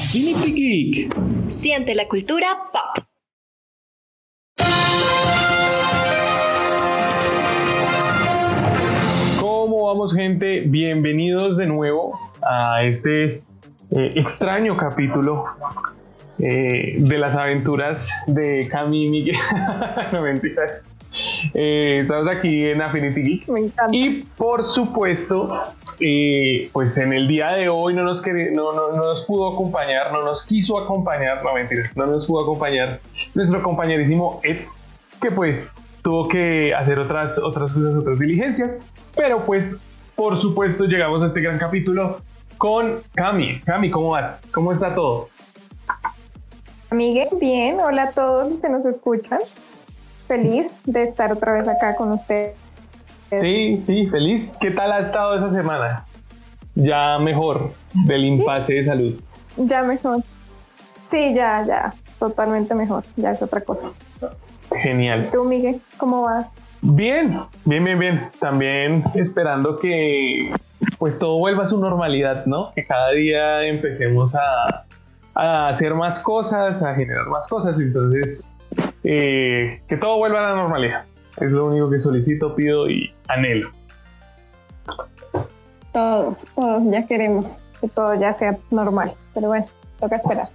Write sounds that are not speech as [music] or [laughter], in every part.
Affinity Geek. Siente la cultura pop. ¿Cómo vamos gente? Bienvenidos de nuevo a este eh, extraño capítulo eh, de las aventuras de Cami y Miguel. [laughs] no mentiras. Eh, estamos aquí en Affinity Geek. Me encanta. Y por supuesto, eh, pues en el día de hoy no nos, no, no- no nos pudo acompañar, no nos quiso acompañar, no mentiras, no nos pudo acompañar nuestro compañerísimo Ed, que pues tuvo que hacer otras, otras cosas, otras diligencias. Pero pues, por supuesto, llegamos a este gran capítulo con Cami. Cami, ¿cómo vas? ¿Cómo está todo? Miguel, bien. Hola a todos los que nos escuchan. Feliz de estar otra vez acá con ustedes. Sí, sí, feliz. ¿Qué tal ha estado esa semana? Ya mejor del impasse de salud. Ya mejor. Sí, ya, ya. Totalmente mejor. Ya es otra cosa. Genial. ¿Tú, Miguel, cómo vas? Bien, bien, bien, bien. También esperando que pues todo vuelva a su normalidad, ¿no? Que cada día empecemos a, a hacer más cosas, a generar más cosas. Entonces, eh, que todo vuelva a la normalidad. Es lo único que solicito, pido y anhelo. Todos, todos ya queremos que todo ya sea normal. Pero bueno, toca esperar.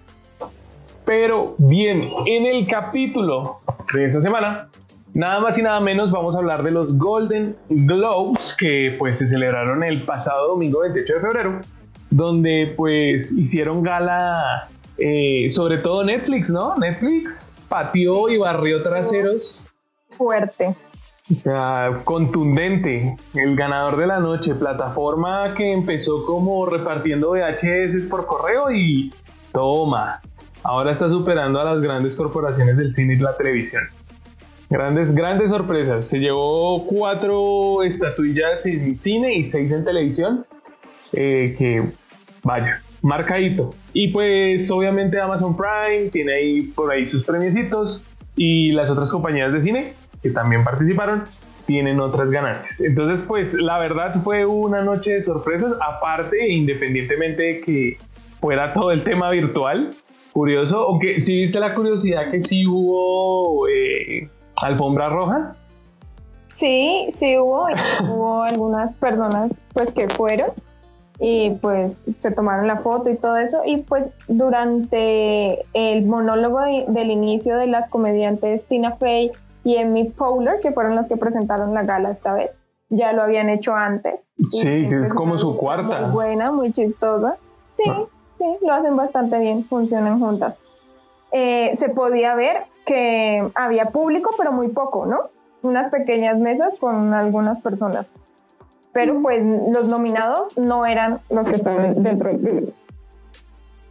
Pero bien, en el capítulo de esta semana, nada más y nada menos vamos a hablar de los Golden Globes que pues se celebraron el pasado domingo 28 de febrero, donde pues hicieron gala eh, sobre todo Netflix, ¿no? Netflix pateó y barrió traseros. Fuerte. O sea, contundente, el ganador de la noche, plataforma que empezó como repartiendo VHS por correo y toma, ahora está superando a las grandes corporaciones del cine y la televisión. Grandes, grandes sorpresas. Se llevó cuatro estatuillas en cine y seis en televisión. eh, que vaya, marcadito. Y pues obviamente Amazon Prime tiene ahí por ahí sus premiecitos y las otras compañías de cine que también participaron tienen otras ganancias. Entonces pues la verdad fue una noche de sorpresas aparte independientemente de que fuera todo el tema virtual. Curioso, aunque sí viste la curiosidad que sí hubo eh, alfombra roja. Sí, sí hubo. hubo algunas personas pues que fueron y pues se tomaron la foto y todo eso. Y pues durante el monólogo de- del inicio de las comediantes Tina Fey y Emmy Powler, que fueron las que presentaron la gala esta vez, ya lo habían hecho antes. Sí, es como su cuarta. Muy buena, muy chistosa. Sí, Ah. sí, lo hacen bastante bien, funcionan juntas. Eh, se podía ver que había público, pero muy poco, ¿no? Unas pequeñas mesas con algunas personas. Pero pues los nominados no eran los que estaban dentro del público.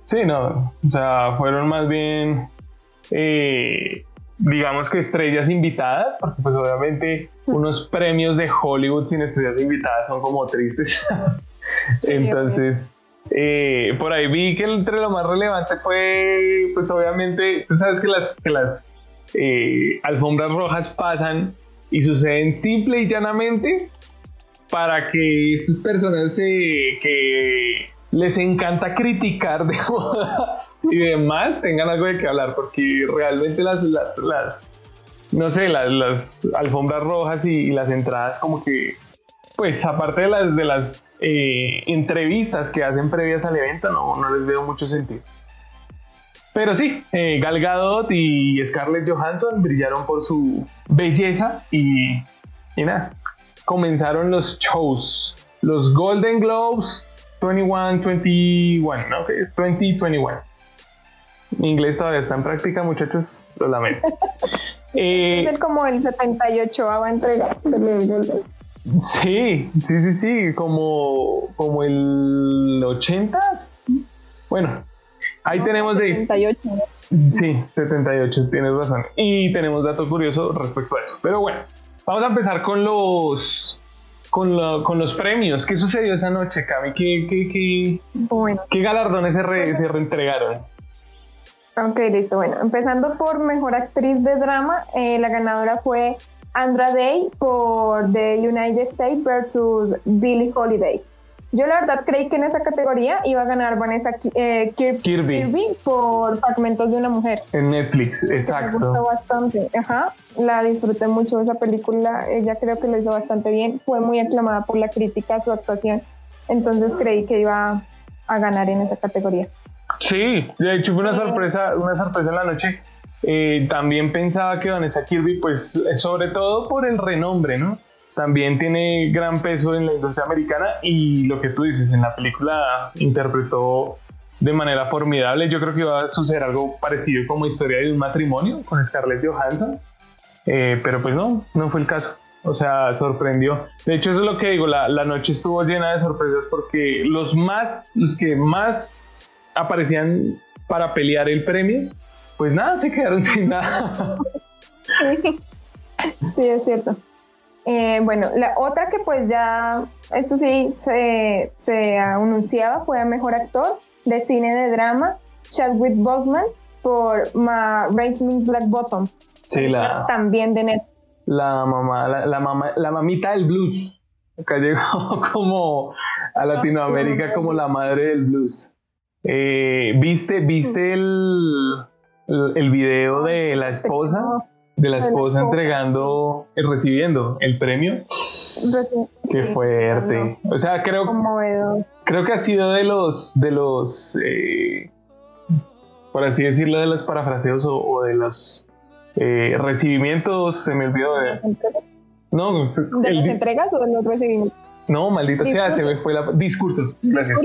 Sí, no, o sea, fueron más bien, eh, digamos que estrellas invitadas, porque pues obviamente unos premios de Hollywood sin estrellas invitadas son como tristes. [laughs] Sí, Entonces, eh, por ahí vi que entre lo más relevante fue, pues obviamente, tú sabes que las, que las eh, alfombras rojas pasan y suceden simple y llanamente para que estas personas que les encanta criticar de [laughs] moda y demás tengan algo de qué hablar, porque realmente las, las, las no sé, las, alfombras rojas y, y las entradas como que, pues aparte de las, de las eh, entrevistas que hacen previas al evento, no, no les veo mucho sentido. Pero sí, eh, Gal Gadot y Scarlett Johansson brillaron por su belleza y, y nada, comenzaron los shows. Los Golden Globes 21, 21, ¿no? Es 2021. Mi inglés todavía está en práctica, muchachos, lo lamento. [laughs] Eh, Es el como el 78 a entrega de los Golden. Sí, sí, sí, sí, como, como el 80. Bueno, ahí tenemos de... 78. Sí, 78, tienes razón. Y tenemos dato curioso respecto a eso. Pero bueno, vamos a empezar con los... Con, lo- con los premios. ¿Qué sucedió esa noche, Cami? ¿Qué, qué, qué, Bueno, qué galardones se, re- se reentregaron? ok, listo. Bueno, empezando por mejor actriz de drama, eh, la ganadora fue Andra Day por The United States versus Billie Holiday. Yo la verdad creí que en esa categoría iba a ganar Vanessa eh, Kirby. por Fragmentos de una Mujer. En Netflix, exacto. Me gustó bastante, ajá. La disfruté mucho esa película, ella creo que lo hizo bastante bien. Fue muy aclamada por la crítica su actuación, entonces creí que iba a ganar en esa categoría. Sí, de hecho fue una sorpresa, una sorpresa en la noche. Eh, también pensaba que Vanessa Kirby, pues sobre todo por el renombre, ¿no? También tiene gran peso en la industria americana y lo que tú dices, en la película interpretó de manera formidable. Yo creo que iba a suceder algo parecido como historia de un matrimonio con Scarlett Johansson, eh, pero pues no, no fue el caso. O sea, sorprendió. De hecho, eso es lo que digo, la, la noche estuvo llena de sorpresas porque los más, los que más aparecían para pelear el premio, pues nada, se quedaron [laughs] sin nada. Sí, es cierto. Eh, bueno, la otra que pues ya, eso sí, se, se anunciaba fue a Mejor Actor de Cine de Drama, Chadwick Boseman por Ma Racing Black Bottom. Sí, la... También de Netflix. La mamá, la, mamá, la mamita del blues. Acá llegó [laughs] como a Latinoamérica como la madre del blues. Eh, ¿Viste, viste el, el video de la esposa? De la esposa entregando, y recibiendo el premio. Qué fuerte. O sea, creo, creo que ha sido de los, de los, eh, por así decirlo, de los parafraseos o, de los eh, recibimientos, se me olvidó de... No, ¿De las entregas o de los recibimientos? No, maldita sea, se me fue la... Discursos. Gracias.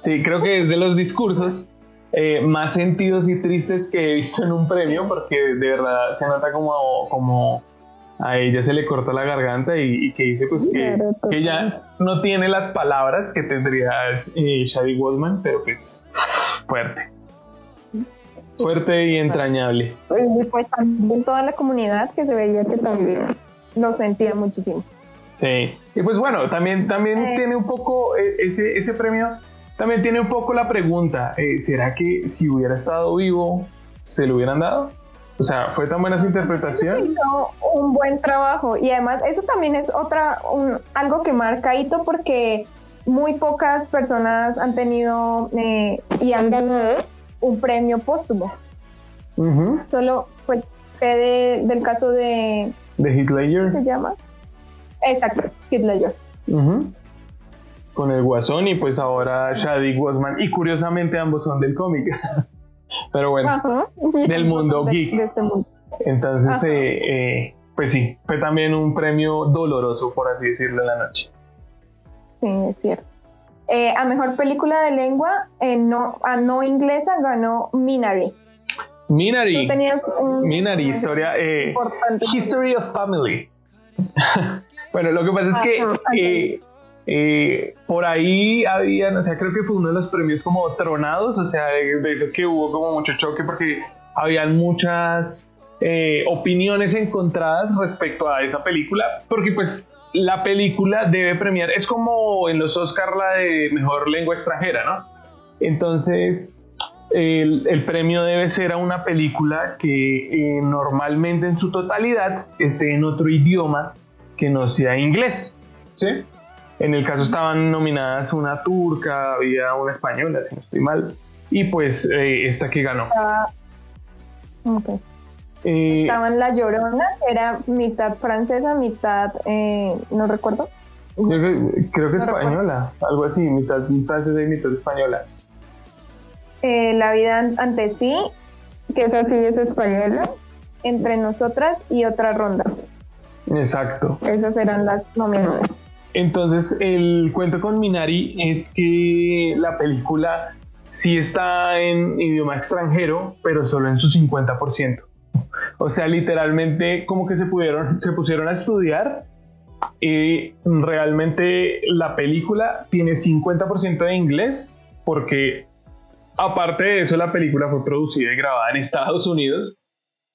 Sí, creo que es de los discursos eh, más sentidos y tristes que he visto en un premio, porque de verdad se nota como, como a ella se le corta la garganta y, que dice pues que, que, ella no tiene las palabras que tendría eh, Shadi Wasman, pero pues fuerte. Fuerte y entrañable. Y pues también toda la comunidad que se veía que también lo sentía muchísimo. Sí, y pues bueno, también, también eh. tiene un poco ese, ese premio también tiene un poco la pregunta, eh, ¿será que si hubiera estado vivo se lo hubieran dado? O sea, ¿fue tan buena su interpretación? Hizo un buen trabajo y además eso también es otra, algo que marca hito porque muy pocas personas han tenido eh, y han ganado un premio póstumo. Solo pues, sé del caso de... De Hitler. ¿Cómo se llama? Exacto, Hitler con el Guasón y pues ahora Shadi Wasman y curiosamente ambos son del cómic. [laughs] Pero bueno, del mundo geek. Este Entonces, eh, eh, pues sí, fue también un premio doloroso, por así decirlo, en la noche. Sí, es cierto. Eh, a mejor película de lengua no, a no inglesa ganó Minari. Minari. Tú tenías un, Minari, historia. History of Family. [laughs] bueno, lo que pasa es que eh, por ahí había, o sea, creo que fue uno de los premios como tronados, o sea, de, eso que hubo como mucho choque porque habían muchas eh, opiniones encontradas respecto a esa película, porque pues la película debe premiar, es como en los Oscar la de mejor lengua extranjera, ¿no? Entonces, el, premio debe ser a una película que eh, normalmente en su totalidad esté en otro idioma que no sea inglés, ¿sí? En el caso estaban nominadas una turca, había una española, si no estoy mal, y pues eh, esta que ganó. Ah, eh, Estaban La Llorona, era mitad francesa, mitad, eh, no recuerdo. Creo que, española, algo así, mitad francesa y mitad española. la vida ante sí, que es así, es española, entre nosotras y otra ronda. Exacto. Esas eran las nominadas. Entonces, el cuento con Minari es que la película sí está en idioma extranjero, pero solo en su 50%. O sea, literalmente como que se pudieron, se pusieron a estudiar y realmente la película tiene 50% de inglés porque aparte de eso la película fue producida y grabada en Estados Unidos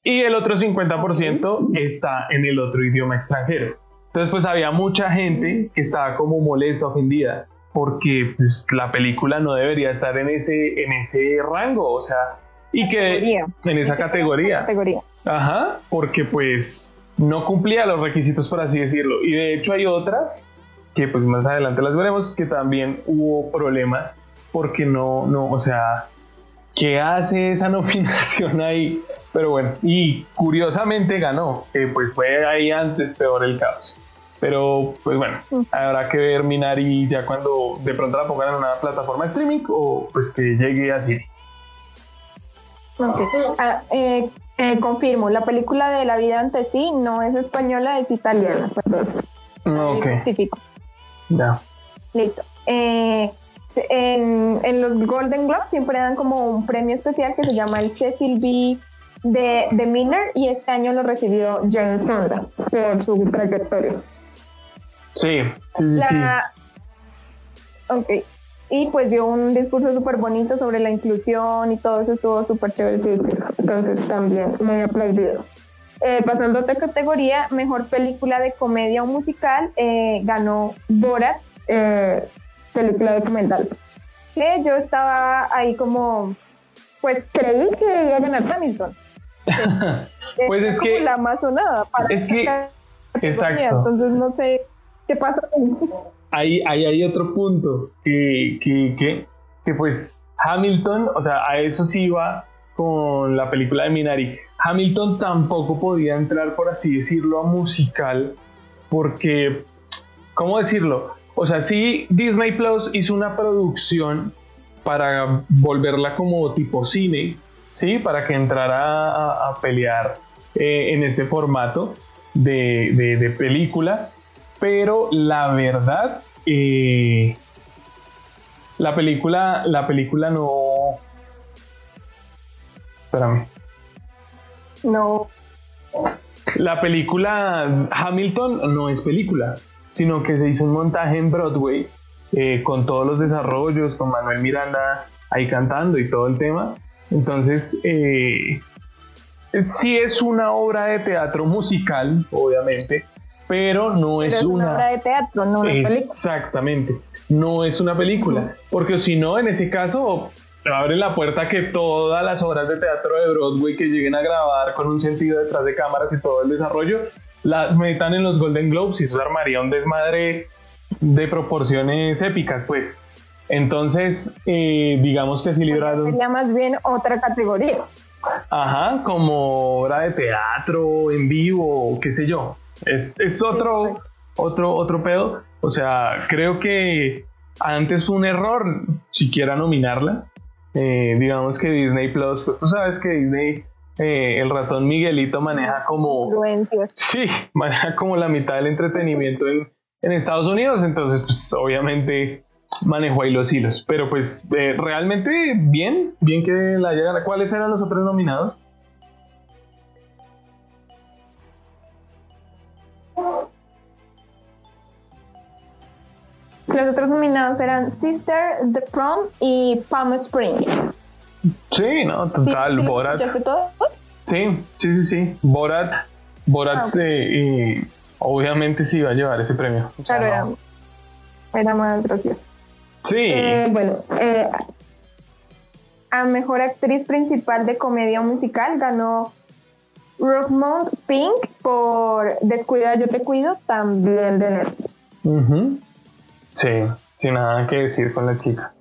y el otro 50% está en el otro idioma extranjero. Entonces pues había mucha gente que estaba como molesta, ofendida, porque pues, la película no debería estar en ese, en ese rango, o sea, y que en esa categoría. categoría. Ajá, porque pues no cumplía los requisitos, por así decirlo. Y de hecho hay otras que pues más adelante las veremos, que también hubo problemas porque no, no, o sea, ¿qué hace esa [laughs] nominación ahí? Pero bueno, y curiosamente ganó, que pues fue ahí antes peor el caos. Pero pues bueno, habrá que ver Minari ya cuando de pronto la pongan en una plataforma de streaming o pues que llegue a cine. Ah, eh, eh, confirmo, la película de La vida ante sí no es española, es italiana, perdón. Ok. Ya. Listo. Eh, en, los Golden Globes siempre dan como un premio especial que se llama el Cecil B. de, de Miller y este año lo recibió Jane Fonda por su trayectoria. Sí, sí, sí. Ok. Y pues dio un discurso súper bonito sobre la inclusión y todo eso estuvo súper chévere. Entonces también muy aplaudido. Eh, pasando a otra categoría, mejor película de comedia o musical, eh, ganó Borat, eh, película documental. Que yo estaba ahí como, pues creí que iba a ganar Hamilton. [laughs] pues es, que la más sonada para es que exacto. Entonces no sé qué pasa. Ahí, ahí hay otro punto que, que, que, pues Hamilton, o sea, a eso sí va con la película de Minari. Hamilton tampoco podía entrar, por así decirlo, a musical, porque, ¿cómo decirlo? O sea, sí, Disney Plus hizo una producción para volverla como tipo cine, ¿sí? Para que entrara a, pelear eh, en este formato de, película, pero la verdad, eh, la película, la película no, Espérame. No. La película Hamilton no es película, sino que se hizo un montaje en Broadway eh, con todos los desarrollos, con Manuel Miranda ahí cantando y todo el tema. Entonces, eh, sí es una obra de teatro musical, obviamente, pero no es, una... obra de teatro, no una película. Exactamente, no es una película, porque si no, en ese caso abre la puerta que todas las obras de teatro de Broadway que lleguen a grabar con un sentido detrás de cámaras y todo el desarrollo, las metan en los Golden Globes y eso armaría un desmadre de proporciones épicas, pues. Entonces, eh, digamos que así libraron. Sería más bien otra categoría. Ajá, como obra de teatro, en vivo, qué sé yo. Es, es otro, otro, otro pedo. O sea, creo que antes fue un error siquiera nominarla. Eh, digamos que Disney Plus, pues tú sabes que Disney, eh, el ratón Miguelito maneja como... Sí, [laughs] maneja como la mitad del entretenimiento en, Estados Unidos, entonces pues obviamente manejó ahí los hilos. Pero pues eh, realmente bien, bien que la llegada. ¿Cuáles eran los otros nominados? Los otros nominados eran Sister, The Prom y Palm Spring. Sí, no, total, ¿Sí, Borat. todos? Sí, sí, sí, sí. Borat, Borat, ah, y obviamente sí iba a llevar ese premio. claro, era, era, más gracioso. Sí. Eh, bueno, eh, a mejor actriz principal de comedia musical ganó Rosamund Pink por Descuida, yo te cuido, también de Netflix. Sí, sin nada que decir con la chica.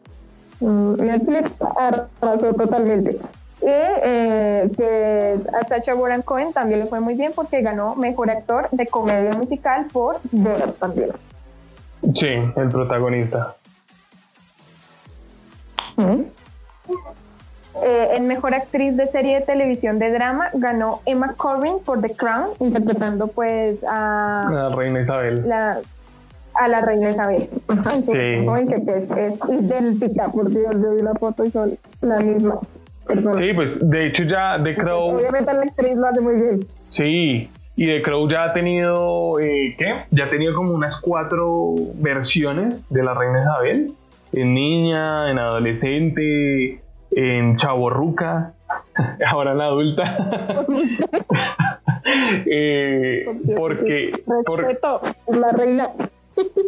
Mm, Netflix arrasó totalmente. Y eh, pues a Sacha Baron Cohen también le fue muy bien porque ganó Mejor Actor de Comedia Musical por Borat también. Sí, el protagonista. Mm. Eh, en Mejor Actriz de Serie de Televisión de Drama ganó Emma Corrin por The Crown, interpretando pues a... La reina Isabel. La, a la reina Isabel. Sí, joven que pues, es idéntica, por Dios, yo vi la foto y son la misma. Sí, pues de hecho ya The Crow. Obviamente la actriz lo hace muy bien. Sí, y The Crow ya ha tenido, eh, ¿qué? Ya ha tenido como unas cuatro versiones de la reina Isabel. En niña, en adolescente, en chaborruca, [laughs] ahora en adulta. [laughs] [laughs] eh, porque, Respeto, la reina.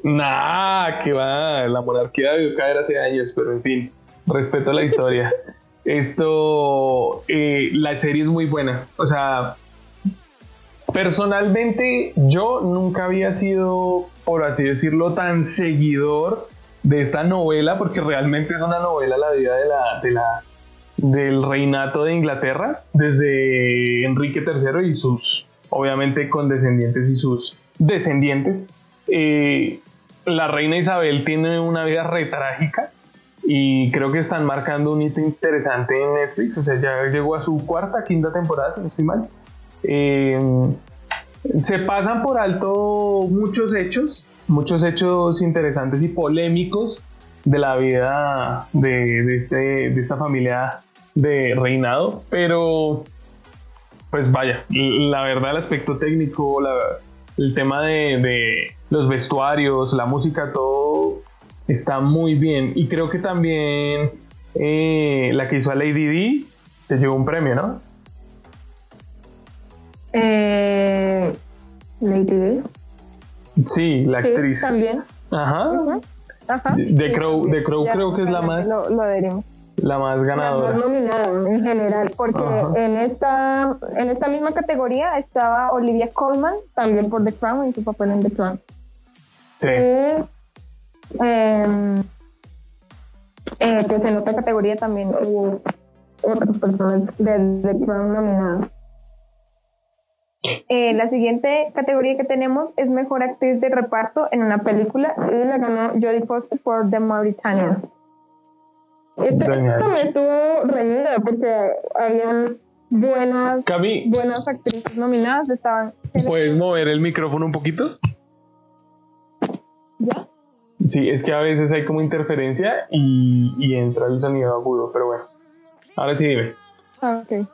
Nah, que va, la monarquía debió caer hace años, pero en fin, respeto a la historia. [laughs] Esto, eh, la serie es muy buena, o sea, Personalmente, yo nunca había sido, por así decirlo, tan seguidor de esta novela, porque realmente es una novela la vida de la, de la, del reinato de Inglaterra, desde Enrique III y sus, obviamente, condescendientes y sus descendientes. Eh, la reina Isabel tiene una vida re trágica y creo que están marcando un hito interesante en Netflix, o sea, ya llegó a su cuarta, quinta temporada, si no estoy mal. Eh, se pasan por alto muchos hechos, muchos hechos interesantes y polémicos de la vida de, este, de esta familia de reinado, pero pues vaya, la verdad el aspecto técnico, el tema de, los vestuarios, la música, todo está muy bien. Y creo que también eh, la que hizo a Lady D te llevó un premio, ¿no? Eh, Lady D. Sí, la actriz. También. Ajá. De Crow, de Crow creo que es la más. Lo, lo La más ganadora. La más nominada en general, porque en esta, en esta misma categoría estaba Olivia Colman, también por The Crown, en su papel en The Crown. Sí. Y, em, eh, pues en otra categoría también hubo otras personas de The Crown nominadas. Eh, la siguiente categoría que tenemos es Mejor Actriz de Reparto en una película y la ganó Jodie Foster por The Mauritanian. Esta, también estuvo reñida porque habían buenas, buenas actrices nominadas. Estaban ¿Puedes mover el micrófono un poquito? ¿Ya? Sí, es que a veces hay como interferencia y, y entra el sonido agudo, pero bueno. Ahora sí dime. Ah, ok.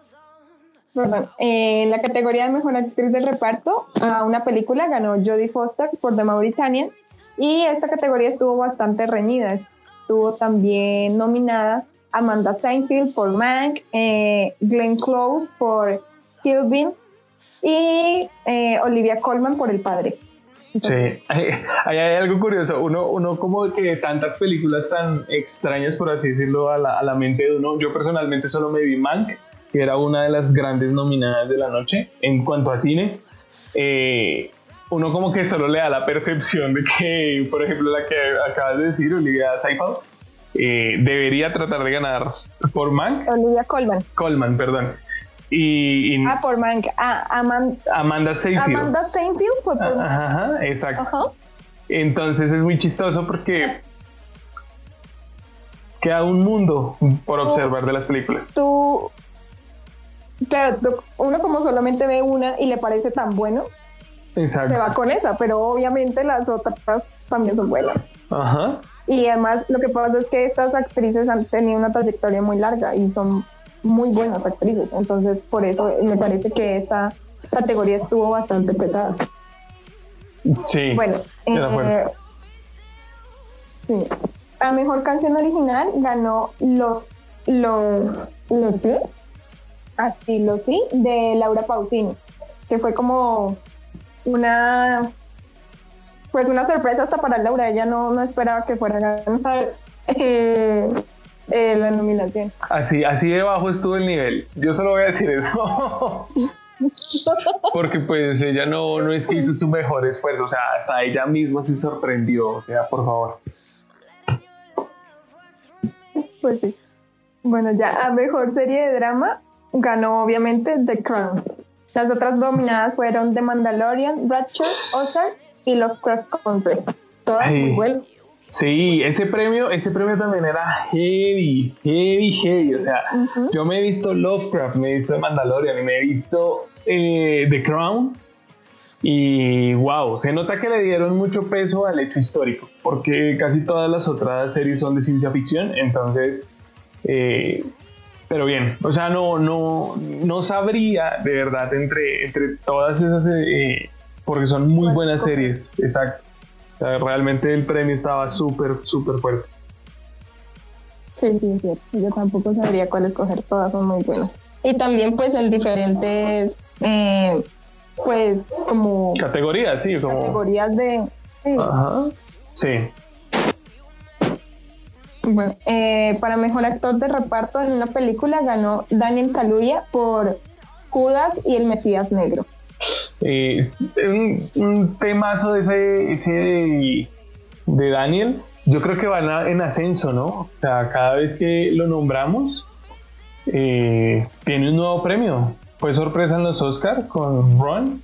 Perdón. En la categoría de mejor actriz de reparto, a una película ganó Jodie Foster por The Mauritanian. Y esta categoría estuvo bastante reñida. Estuvo también nominadas Amanda Seinfeld por Mank, eh, Glenn Close por Kilvin y eh, Olivia Colman por El Padre. sí, hay, hay, algo curioso. Uno, uno como que tantas películas tan extrañas, por así decirlo, a la, a la mente de uno. Yo personalmente solo me vi Mank que era una de las grandes nominadas de la noche en cuanto a cine. Eh, uno como que solo le da la percepción de que, por ejemplo, la que acabas de decir, Olivia Seinfeld, eh, debería tratar de ganar por Mank. Olivia Colman. Colman, perdón. Y, ah, por Mank. Ah, Amanda Seinfeld. Amanda Seinfeld fue por Mank. Ajá, exacto. Entonces es muy chistoso porque queda un mundo por observar de las películas. Tú, claro, uno como solamente ve una y le parece tan bueno, se va con esa, pero obviamente las otras también son buenas. Ajá. Y además lo que pasa es que estas actrices han tenido una trayectoria muy larga y son muy buenas actrices, entonces por eso me parece que esta categoría estuvo bastante pesada. Sí. Bueno, eh, sí. La mejor canción original ganó los los los Estilo, sí, de Laura Pausini, que fue como una pues una sorpresa hasta para Laura, ella no, no esperaba que fuera a ganar eh, eh, la nominación. Así, así de bajo estuvo el nivel. Yo solo voy a decir eso. [laughs] Porque pues ella no, no es que hizo su mejor esfuerzo, o sea, hasta ella misma se sorprendió, o sea, por favor. Pues sí. Bueno, ya a mejor serie de drama ganó obviamente The Crown. Las otras dominadas fueron The Mandalorian, Rapture, Ozark y Lovecraft Country. Todas muy buenas. Sí, ese premio, ese premio también era heavy, heavy, heavy. O sea, yo me he visto Lovecraft, me he visto The Mandalorian y me he visto eh, The Crown. Y wow, se nota que le dieron mucho peso al hecho histórico, porque casi todas las otras series son de ciencia ficción. Entonces, eh, pero bien, o sea, no, no, no sabría de verdad entre, entre todas esas, eh, porque son muy buenas series, exacto. realmente el premio estaba súper, súper fuerte. Sí, sí, sí, yo tampoco sabría cuál escoger, todas son muy buenas. Y también pues en diferentes, eh, pues como... Categorías, sí, como... Categorías de... Ajá, sí. Bueno, eh, para mejor actor de reparto en una película ganó Daniel Kaluuya por Judas y el Mesías Negro. Eh, un, un, temazo de ese, ese de, Daniel, yo creo que van en ascenso, ¿no? O sea, cada vez que lo nombramos, eh, tiene un nuevo premio. Fue sorpresa en los Oscar con Ron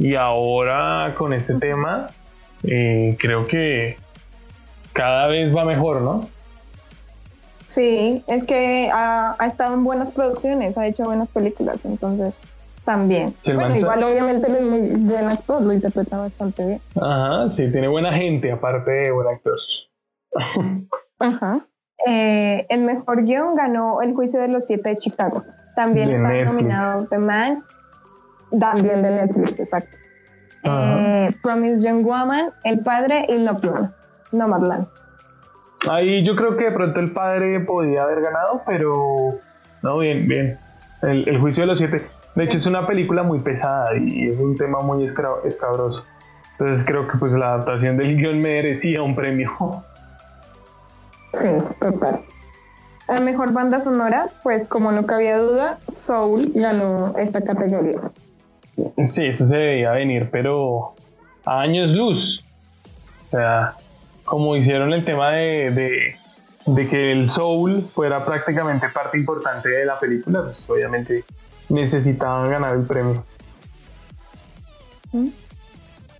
y ahora con este tema creo que cada vez va mejor, ¿no? Sí, es que ha, estado en buenas producciones, ha hecho buenas películas, entonces también. bueno, igual obviamente es muy buen actor, lo interpreta bastante bien. Ajá, sí, tiene buena gente, aparte de buen actor. Ajá. Eh, el mejor guion ganó El juicio de los siete de Chicago. También están nominados The Man, también de Netflix, exacto. Eh, Promise Young Woman, El Padre y Nomadland. Nomadland. Ahí yo creo que de pronto el padre podía haber ganado, pero no, bien, bien. El, juicio de los siete. De hecho, es una película muy pesada y es un tema muy escabroso. Entonces creo que pues la adaptación del guion merecía un premio. Sí, total. La mejor banda sonora, pues como no cabía duda, Soul ganó esta categoría. Sí, eso se debía venir, pero a años luz. O sea, como hicieron el tema de, que el soul fuera prácticamente parte importante de la película, pues obviamente necesitaban ganar el premio.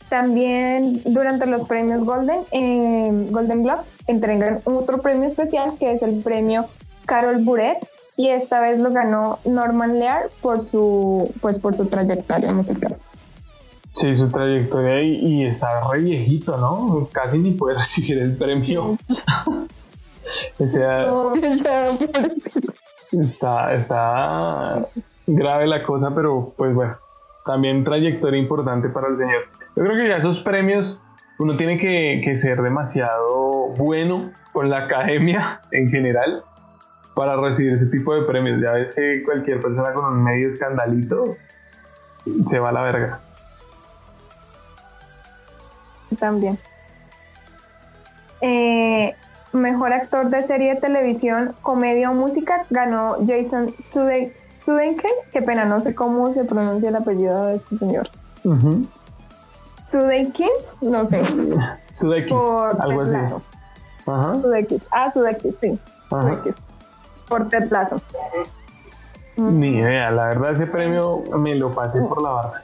También durante los premios Golden, eh, Golden Globes, entregan otro premio especial que es el premio Carol Buret y esta vez lo ganó Norman Lear por su pues por su trayectoria musical. Sí, su trayectoria y, está re viejito, ¿no? Casi ni puede [laughs] recibir el premio. o sea, [laughs] está, está grave la cosa, pero pues bueno, también trayectoria importante para el señor. Yo creo que ya esos premios uno tiene que, que ser demasiado bueno con la academia [laughs] en general para recibir ese tipo de premios. Ya ves que cualquier persona con un medio escandalito se va a la verga también. Eh, mejor actor de serie de televisión, comedia o música ganó Jason Sudeikis. Qué pena, no sé cómo se pronuncia el apellido de este señor. Uh Sudeikis, no sé. [laughs] Sudeikis, algo así. Ajá. Sudeikis. Ah, Sudeikis, sí. Sudeikis. Por Ted Lasso. Ni idea, la verdad ese premio me lo pasé por la barra.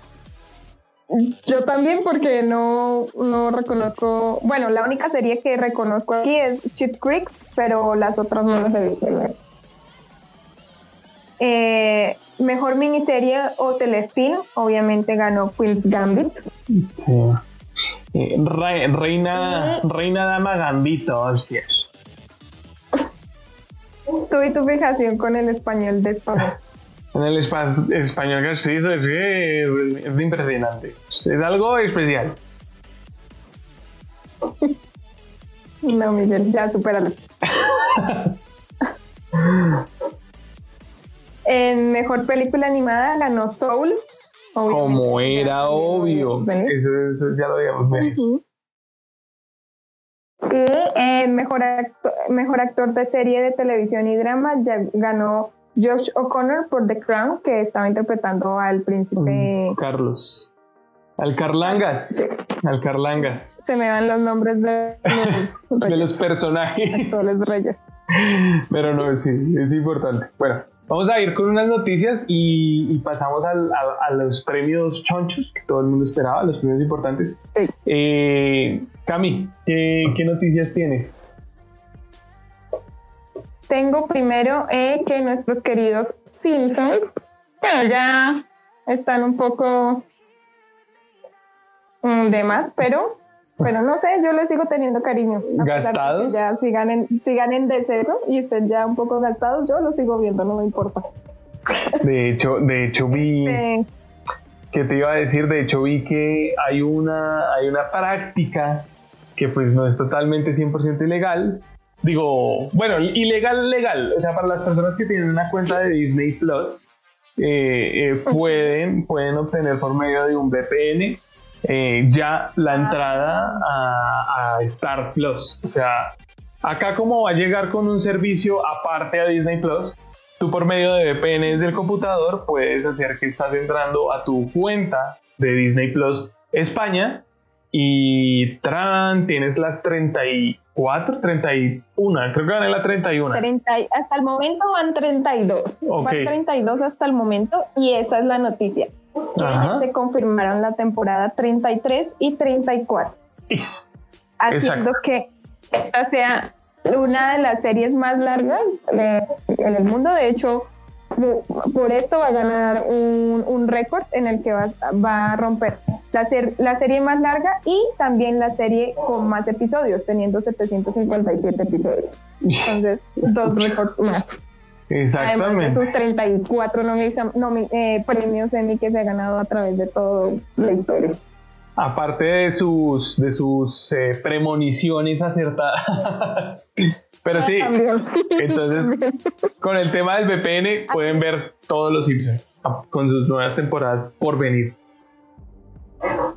Yo también porque no, no reconozco, bueno, la única serie que reconozco aquí es Shit Creeks, pero las otras no las he visto. Eh, mejor miniserie o telefilm, obviamente ganó Queen's Gambit. Sí. Eh, reina, reina Dama Gambito, hostias. Tú y tu fijación con el español de España. En el español que se hizo es, es impresionante. Es algo especial. [laughs] No, Miguel, ya supéralo. [laughs] en mejor película animada ganó Soul. Como era obvio. Eso, ya lo habíamos visto. Y en mejor, mejor actor de serie de televisión y drama ya ganó Josh O'Connor por The Crown, que estaba interpretando al príncipe Carlos. Al Carlangas. Al Carlangas. Se me van los nombres de los, [laughs] de los personajes. los reyes. Pero no, sí, es importante. Bueno, vamos a ir con unas noticias y, pasamos a, los premios chonchos que todo el mundo esperaba, los premios importantes. Eh, Cami, ¿qué, noticias tienes? Tengo primero eh, que nuestros queridos Simpsons, bueno, ya están un poco mm, de más, pero, pero no sé, yo les sigo teniendo cariño. ¿Gastados? Que ya sigan en, sigan en deceso y estén ya un poco gastados, yo los sigo viendo, no me importa. De hecho, de hecho vi... Este, que te iba a decir? De hecho vi que hay una, hay una práctica que pues no es totalmente 100% ilegal, digo, bueno, ilegal, legal. O sea, para las personas que tienen una cuenta de Disney Plus, eh, eh, pueden, pueden obtener por medio de un VPN eh, ya la ah. entrada a, a, Star Plus. O sea, acá como va a llegar con un servicio aparte a Disney Plus, tú por medio de VPN desde el computador puedes hacer que estás entrando a tu cuenta de Disney Plus España. Y Tran, tienes las 34, 31, creo que van en la 31. 30, hasta el momento van 32. Van 32 hasta el momento y esa es la noticia. Que ya se confirmaron la temporada 33 y 34. Haciendo que esta sea una de las series más largas en el mundo. De hecho, por esto va a ganar un, récord en el que va, va a romper la, la, serie más larga y también la serie con más episodios, teniendo 757 episodios. Entonces, dos récords más. Exactamente. Además de sus 34 eh, premios Emmy que se ha ganado a través de toda la historia. Aparte de sus, de sus eh, premoniciones acertadas. [laughs] Pero sí, entonces [laughs] con el tema del VPN pueden ver todos los Simpsons con sus nuevas temporadas por venir.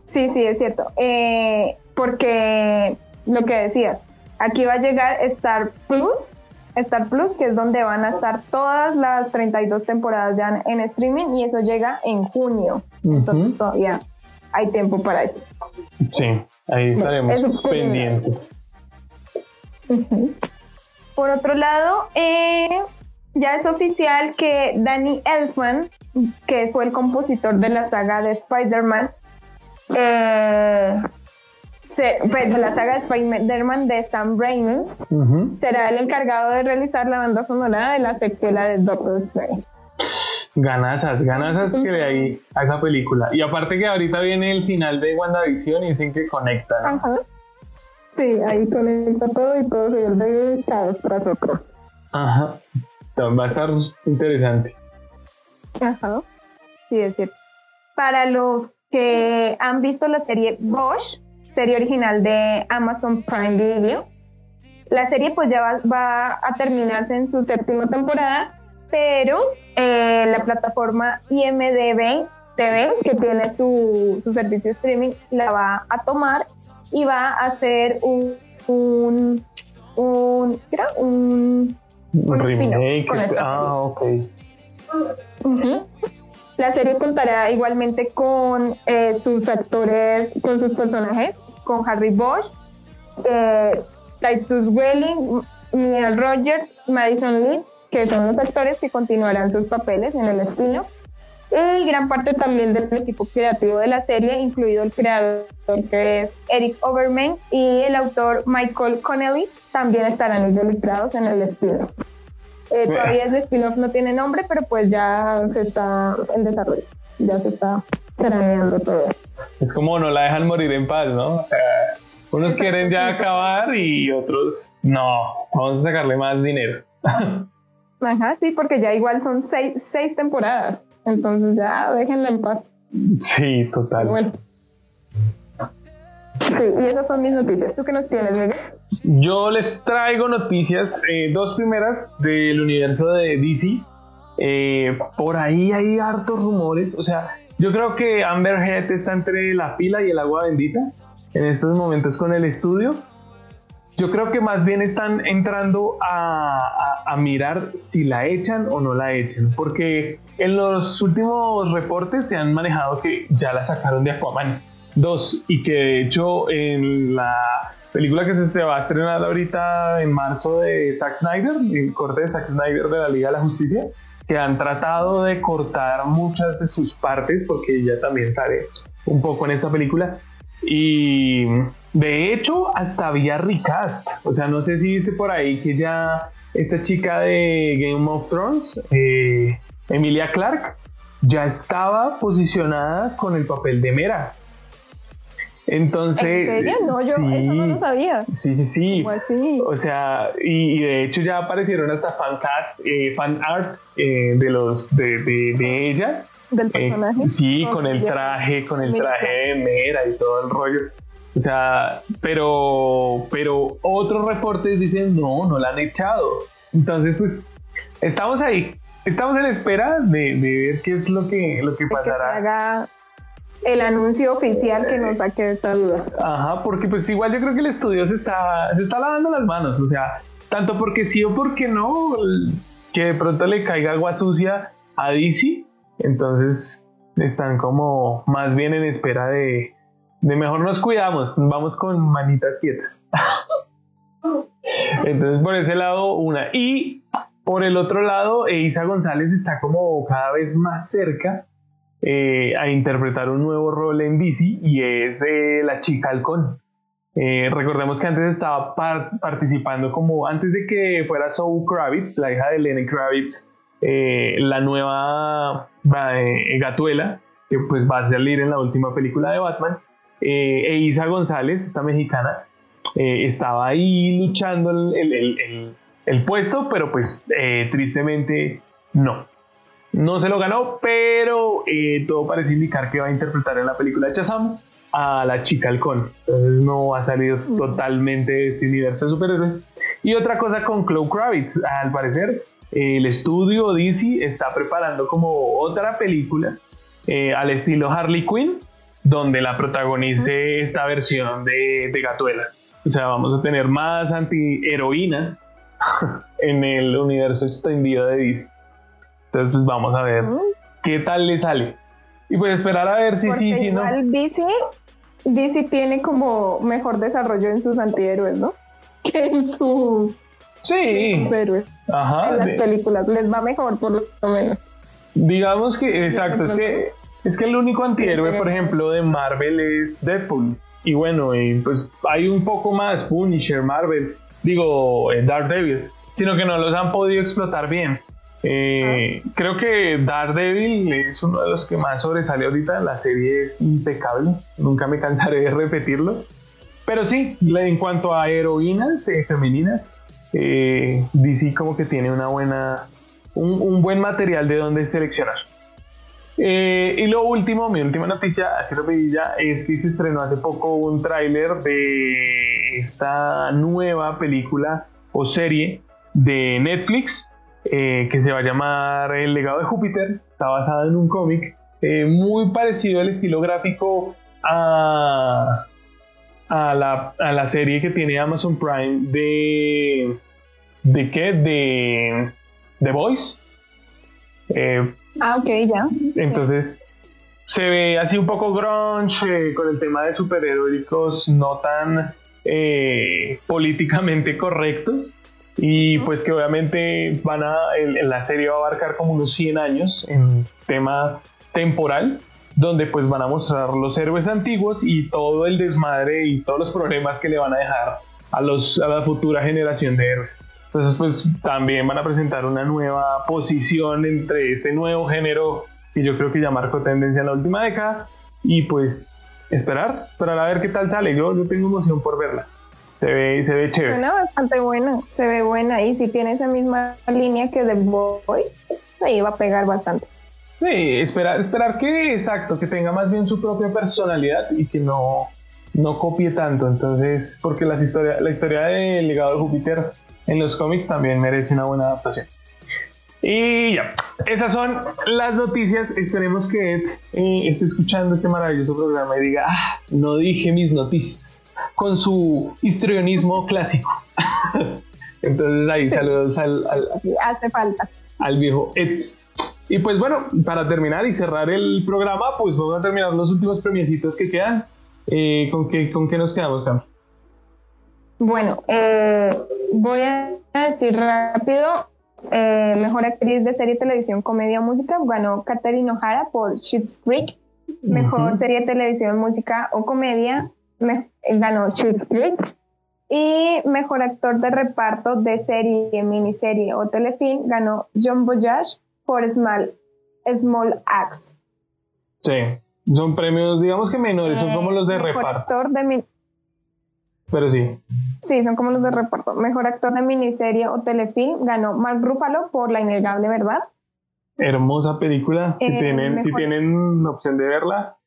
Sí, sí, es cierto. Eh, porque lo que decías, aquí va a llegar Star Plus, Star Plus, que es donde van a estar todas las 32 temporadas ya en streaming y eso llega en junio. Entonces todavía hay tiempo para eso. Sí, ahí estaremos pendientes. Por otro lado, eh, ya es oficial que Danny Elfman, que fue el compositor de la saga de Spider-Man, eh, pues, de la saga de Spider-Man de Sam Raimi, será el encargado de realizar la banda sonora de la secuela de Doctor Strange ganazas, ganazas que de ahí a esa película. Y aparte que ahorita viene el final de WandaVision y dicen que conecta. Ajá. Sí, ahí conecta todo y todo se vuelve caos tras otro. Ajá. Va a estar interesante. Ajá. Sí, es cierto. Para los que han visto la serie Bosch, serie original de Amazon Prime Video, la serie pues ya va, va a terminarse en su séptima temporada pero eh, la plataforma IMDB TV, que tiene su, su servicio streaming, la va a tomar y va a hacer un, un, un, un, un remake. ah, ok. La serie contará igualmente con eh, sus actores, con sus personajes, con Harry Bosch, eh, Titus Welling, Neil Rogers, Madison Leeds, que son los actores que continuarán sus papeles en el estilo. Y gran parte también del equipo creativo de la serie, incluido el creador que es Eric Overman y el autor Michael Connelly, también estarán involucrados en el estilo. Eh, todavía el spin-off no tiene nombre, pero pues ya se está en desarrollo, ya se está craneando todo Es como no la dejan morir en paz, ¿no? Unos quieren ya acabar y otros no, vamos a sacarle más dinero. [laughs] Ajá, sí, porque ya igual son seis, seis temporadas, entonces ya déjenla en paz. Sí, total. Bueno. Sí, y esas son mis noticias. ¿Tú qué nos tienes, Miguel? Yo les traigo noticias, eh, dos primeras del universo de DC. Eh, por ahí hay hartos rumores, o sea, yo creo que Amber Heard está entre la pila y el agua bendita en estos momentos con el estudio. Yo creo que más bien están entrando a, mirar si la echan o no la echan, porque en los últimos reportes se han manejado que ya la sacaron de Aquaman 2 y que de hecho en la película que se va a estrenar ahorita en marzo de Zack Snyder, el corte de Zack Snyder de la Liga de la Justicia, que han tratado de cortar muchas de sus partes porque ella también sale un poco en esta película y de hecho, hasta había recast. O sea, no sé si viste por ahí que ya esta chica de Game of Thrones, eh, Emilia Clark, ya estaba posicionada con el papel de Mera. Entonces. ¿En serio? No, yo eso no lo sabía. Sí, sí, sí. así? O sea, y, de hecho ya aparecieron hasta fancast, eh, fan art eh, de los de, de ella del eh, personaje. sí, con el traje, con el traje de Mera y todo el rollo. O sea, pero, pero otros reportes dicen no, no la han echado. Entonces, pues, estamos ahí. Estamos en espera de, ver qué es lo que, lo que pasará. Que haga el anuncio oficial que nos saque de esta duda. Ajá, porque pues igual yo creo que el estudio se está, se está lavando las manos. O sea, tanto porque sí o porque no, que de pronto le caiga agua sucia a DC entonces, están como más bien en espera de, de mejor nos cuidamos, vamos con manitas quietas. [laughs] Entonces, por ese lado, una. Y por el otro lado, Isa González está como cada vez más cerca eh, a interpretar un nuevo rol en DC y es eh, la chica halcón. Eh, recordemos que antes estaba participando como antes de que fuera Zoe Kravitz, la hija de Lenny Kravitz, la nueva Gatuela, que pues va a salir en la última película de Batman. e González, esta mexicana, estaba ahí luchando el, el puesto, pero pues tristemente no. No se lo ganó, pero eh, todo parece indicar que va a interpretar en la película de Chazam a la chica halcón. Entonces no va a salir totalmente de este universo de superhéroes. Y otra cosa con Chloe Kravitz, al parecer el estudio DC está preparando como otra película eh, al estilo Harley Quinn, donde la protagonice esta versión de, de Gatuela. O sea, vamos a tener más antiheroínas [laughs] en el universo extendido de DC. Entonces, pues vamos a ver qué tal le sale. Y pues esperar a ver si sí, si no. DC, DC tiene como mejor desarrollo en sus antihéroes, ¿no? [laughs] Que en sus, sí. héroes. Ajá. En las películas les va mejor, por lo menos. Digamos que, exacto, es que, es que el único antihéroe, por ejemplo, de Marvel es Deadpool. Y bueno, y pues hay un poco más, Punisher, Marvel, digo, eh, Daredevil, sino que no los han podido explotar bien. Eh, creo que Daredevil es uno de los que más sobresale ahorita. La serie es impecable. Nunca me cansaré de repetirlo. Pero sí, en cuanto a heroínas eh, femeninas, eh, DC como que tiene una buena, un, buen material de donde seleccionar. y lo último, mi última noticia, así rapidilla, es que se estrenó hace poco un tráiler de esta nueva película o serie de Netflix eh, que se va a llamar El legado de Júpiter. Está basada en un cómic eh, muy parecido al estilo gráfico a, a, la, serie que tiene Amazon Prime de... ¿De qué? De The Voice. Eh, ah, ok, ya. Entonces, se ve así un poco grunge, con el tema de superhéroicos no tan políticamente correctos. Y pues que obviamente van a, en, la serie va a abarcar como unos 100 años en tema temporal, donde pues van a mostrar los héroes antiguos y todo el desmadre y todos los problemas que le van a dejar a, los, a la futura generación de héroes. Entonces pues también van a presentar una nueva posición entre este nuevo género que yo creo que ya marcó tendencia en la última década y pues esperar, esperar a ver qué tal sale. Yo, yo tengo emoción por verla. Se ve, se ve chévere. Suena bastante buena, se ve buena. Y si tiene esa misma línea que The Boys, ahí va a pegar bastante. Sí, esperar, esperar que, exacto, que tenga más bien su propia personalidad y que no, no copie tanto. Entonces, porque las historia, la historia del legado de Júpiter en los cómics también merece una buena adaptación. Y ya, esas son las noticias. Esperemos que Ed eh, esté escuchando este maravilloso programa y diga, ah, no dije mis noticias, con su histrionismo clásico. [laughs] Entonces ahí saludos al, Hace falta. Al viejo Ed. Y pues bueno, para terminar y cerrar el programa, pues vamos a terminar los últimos premiecitos que quedan. Eh, ¿con, qué, ¿Con qué nos quedamos, Cam? Bueno, eh, voy a decir rápido eh, mejor actriz de serie, televisión, comedia o música ganó Katherine O'Hara por Schitt's Creek. Mejor serie, televisión, música o comedia ganó Schitt's Creek. Y mejor actor de reparto de serie, miniserie o telefilm ganó John Boyage por Small, Small Axe. Sí, son premios, digamos que menores, son como los de mejor reparto. Actor de pero sí. Sí, son como los de reparto. Mejor actor de miniserie o telefilm ganó Mark Ruffalo por La Innegable Verdad. Hermosa película. Si, tienen, si tienen opción de verla,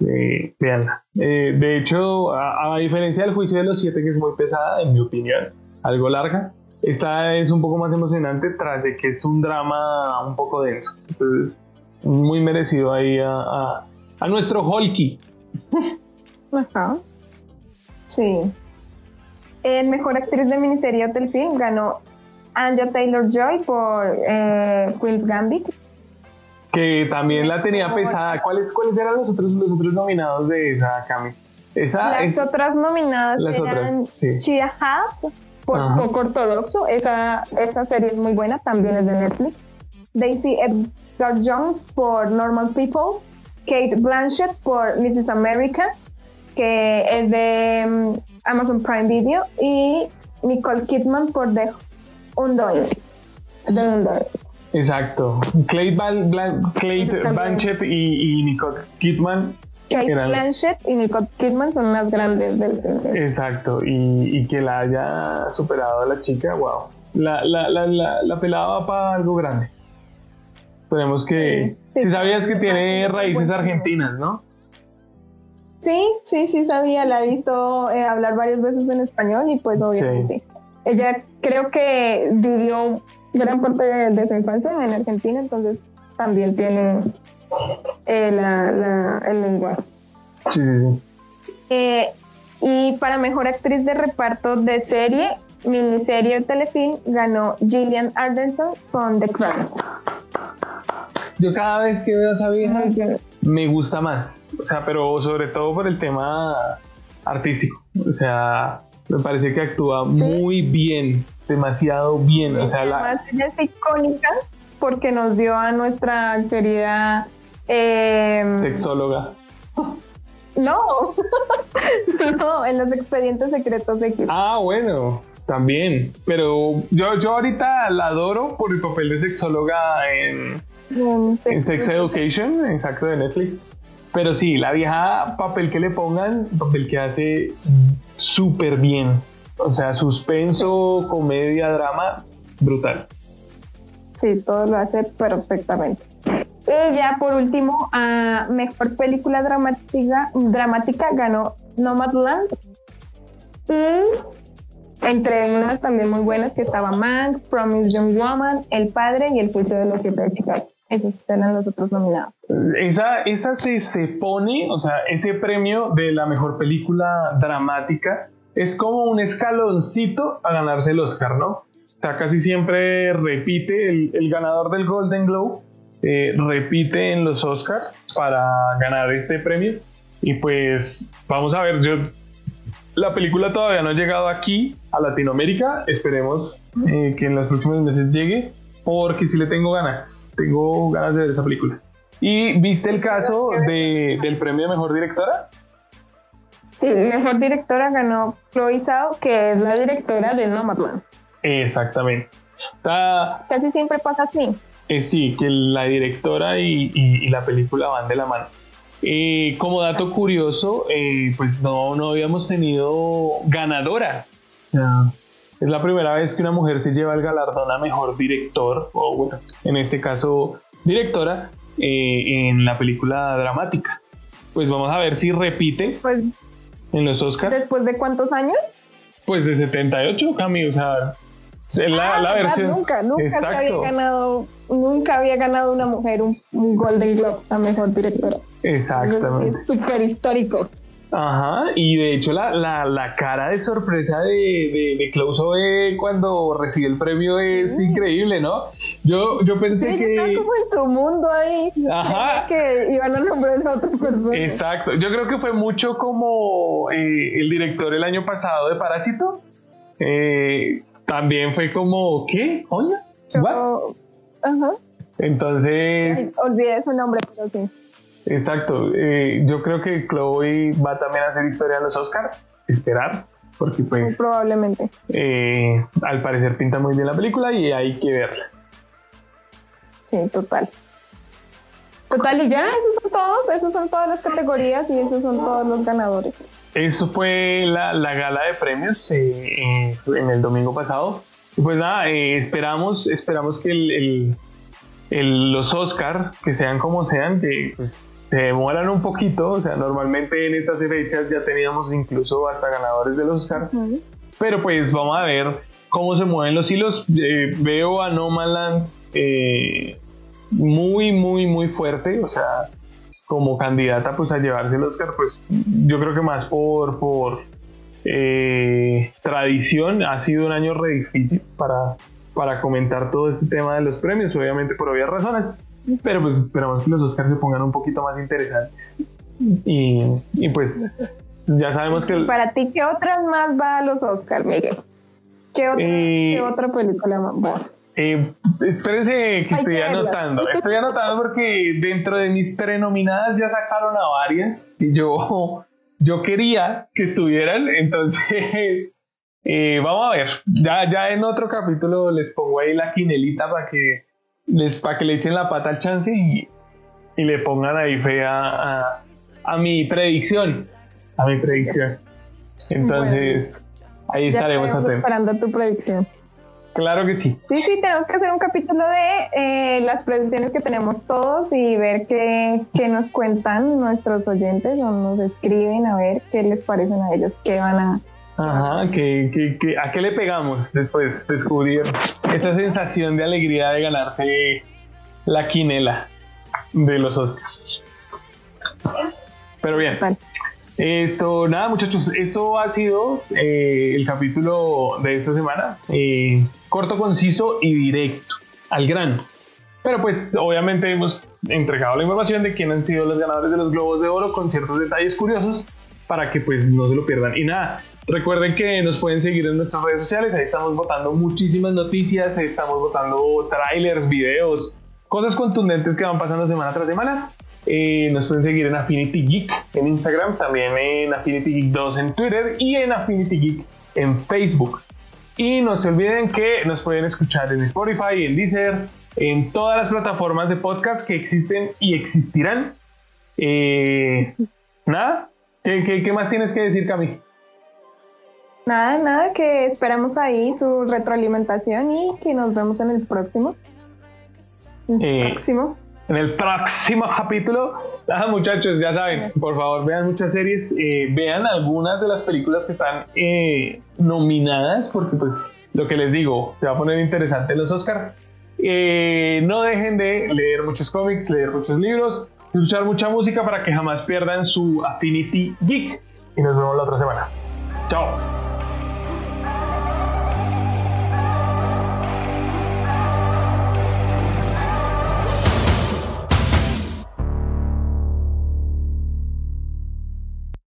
eh, veanla. Eh, de hecho, a, diferencia del juicio de los siete, que es muy pesada, en mi opinión, algo larga, esta es un poco más emocionante tras de que es un drama un poco denso. Entonces, muy merecido ahí a, a, a nuestro Holky. Ajá. Sí. El mejor actriz de miniserie del film ganó Anja Taylor Joy por eh, Queen's Gambit. que también la tenía pesada. ¿Cuáles, cuáles eran los otros, los otros nominados de esa, Cami? Esa, Las es, otras nominadas Las eran otras, sí. Shira Haas por Ajá. Poco Ortodoxo, esa, esa serie es muy buena, también es de Netflix. Daisy Edgar Jones por Normal People, Kate Blanchett por Mrs. America, que es de mm, Amazon Prime Video, y Nicole Kidman por The Undoing. The Undoing. Exacto. Clay, Bal- Blan- Clay. Blanchett y, y Nicole Kidman. Kate Eran- Blanchett y Nicole Kidman son las grandes del cine. Exacto. Y, y que la haya superado a la chica, wow. La, la, la, la, la pelada va para algo grande. Esperemos que. Sí, si sí. sabías que tiene raíces argentinas, ¿no? Sí, sí, sí sabía, la he visto eh, hablar varias veces en español y pues obviamente. Ella creo que vivió gran parte de, de su infancia en Argentina, entonces también tiene eh, la- la- el lenguaje. Sí. Eh, y para mejor actriz de reparto de serie, miniserie telefilm, ganó Gillian Anderson con The Crown. Yo cada vez que veo a esa vieja me gusta más. O sea, pero sobre todo por el tema artístico. O sea, me parece que actúa muy bien, demasiado bien. O sea, la, ella es icónica porque nos dio a nuestra querida... eh, sexóloga. No, [laughs] no, en los expedientes secretos X. Ah, bueno, también. Pero yo, yo ahorita la adoro por el papel de sexóloga en, En sex- en Sex Education, exacto, de Netflix. Pero sí, la vieja papel que le pongan, papel que hace súper bien. O sea, suspenso, comedia, drama, brutal. Sí, todo lo hace perfectamente. Y ya por último, a mejor película dramática, dramática ganó Nomadland. Y entre unas también muy buenas que estaba Mank, Promise Young Woman, El Padre y El Juicio de los Siete de Chicago. Esos eran los otros nominados. Esa, esa se, se pone, o sea, ese premio de la mejor película dramática es como un escaloncito a ganarse el Oscar, ¿no? O sea, casi siempre repite el, el ganador del Golden Globe, eh, repite en los Oscars para ganar este premio. Y pues vamos a ver, yo la película todavía no ha llegado aquí a Latinoamérica, esperemos eh, que en los próximos meses llegue, porque sí le tengo ganas, tengo ganas de ver esa película. ¿Y viste el caso de- del premio de mejor directora? Sí, mejor directora ganó Chloe Zhao, que es la directora de Nomadland. Exactamente. Sea, Casi siempre pasa así. eh, sí, que la directora y, y- y la película van de la mano. Eh, como dato curioso, eh, pues no, no habíamos tenido ganadora. Es la primera vez que una mujer se lleva el galardón a mejor director, o bueno, en este caso, directora, eh, en la película dramática. Pues vamos a ver si repite en los Oscars. ¿después de cuántos años? Pues de 78, Cami, o sea, la, Ah, versión. Nunca, nunca se había ganado, nunca había ganado una mujer un, un Golden Globe a mejor directora. Sí, exactamente. es súper histórico. Ajá, y de hecho la, la, la cara de sorpresa de, de, de cuando recibe el premio es increíble, ¿no? Yo, yo Sí, pensé está que... como en su mundo ahí. Ajá. Que iban a nombrar a otra persona. Exacto, yo creo que fue mucho como eh, el director el año pasado de Parásito. Eh, también fue como, ¿qué? Como- Ajá. Entonces... Ay, olvidé su nombre, pero sí. Exacto. eh, yo creo que Chloe va también a hacer historia en los Oscars. Esperar. Porque Muy pues probablemente. eh, al parecer pinta muy bien la película y hay que verla. Sí, total. Total, y ya, esos son todos, esos son todas las categorías y esos son todos los ganadores. Eso fue la, la gala de premios eh, eh, en el domingo pasado. Y pues nada, eh, esperamos, esperamos que el, el- el- los Oscar, que sean como sean, que pues, se demoran un poquito. O sea, normalmente en estas fechas ya teníamos incluso hasta ganadores del Oscar. Pero pues vamos a ver cómo se mueven los hilos. Eh, veo a Nomaland eh, muy, muy, muy fuerte. O sea, como candidata pues a llevarse el Oscar, pues yo creo que más por, por eh, tradición. Ha sido un año re difícil para, para comentar todo este tema de los premios, obviamente por obvias razones. Pero pues esperamos que los Oscars se pongan un poquito más interesantes. Y, y pues ya sabemos que... Para ti, ¿qué otras más va a los Oscars, Miguel? ¿Qué otra, Eh, ¿qué otra película más va? Eh, espérense que estoy que verla. anotando. Estoy anotando porque dentro de mis prenominadas ya sacaron a varias y yo, yo quería que estuvieran. Entonces, eh, vamos a ver. Ya, ya en otro capítulo les pongo ahí la quinelita para que, les, para que le echen la pata al chance y, y le pongan ahí fe a, a, a mi predicción. A mi predicción. Entonces, ahí estaremos atentos. esperando tu predicción. Claro que sí. Sí, sí, tenemos que hacer un capítulo de eh, las predicciones que tenemos todos y ver qué, qué nos cuentan nuestros oyentes o nos escriben a ver qué les parecen a ellos, qué van a... Ajá, que, que- que- ¿a qué le pegamos después de descubrir esta sensación de alegría de ganarse la quinela de los Oscars? Pero bien, esto, nada muchachos, esto ha sido eh, el capítulo de esta semana. Eh, corto, conciso y directo, al grano. Pero pues obviamente hemos entregado la información de quién han sido los ganadores de los Globos de Oro con ciertos detalles curiosos para que pues no se lo pierdan. Y nada, recuerden que nos pueden seguir en nuestras redes sociales, ahí estamos votando muchísimas noticias, estamos votando trailers, videos, cosas contundentes que van pasando semana tras semana. Eh, nos pueden seguir en Affinity Geek en Instagram, también en Affinity Geek 2 en Twitter y en Affinity Geek en Facebook. Y no se olviden que nos pueden escuchar en Spotify, en Deezer, en todas las plataformas de podcast que existen y existirán. Eh, nada, ¿Qué, qué, qué más tienes que decir, Cami? Nada, nada, que esperamos ahí su retroalimentación y que nos vemos en el próximo. El Eh, próximo. En el próximo [laughs] capítulo, ah, muchachos, ya saben, por favor vean muchas series, eh, vean algunas de las películas que están eh, nominadas, porque pues lo que les digo, se va a poner interesante los Oscar. Eh, no dejen de leer muchos cómics, leer muchos libros, escuchar mucha música para que jamás pierdan su Affinity Geek. Y nos vemos la otra semana. Chao.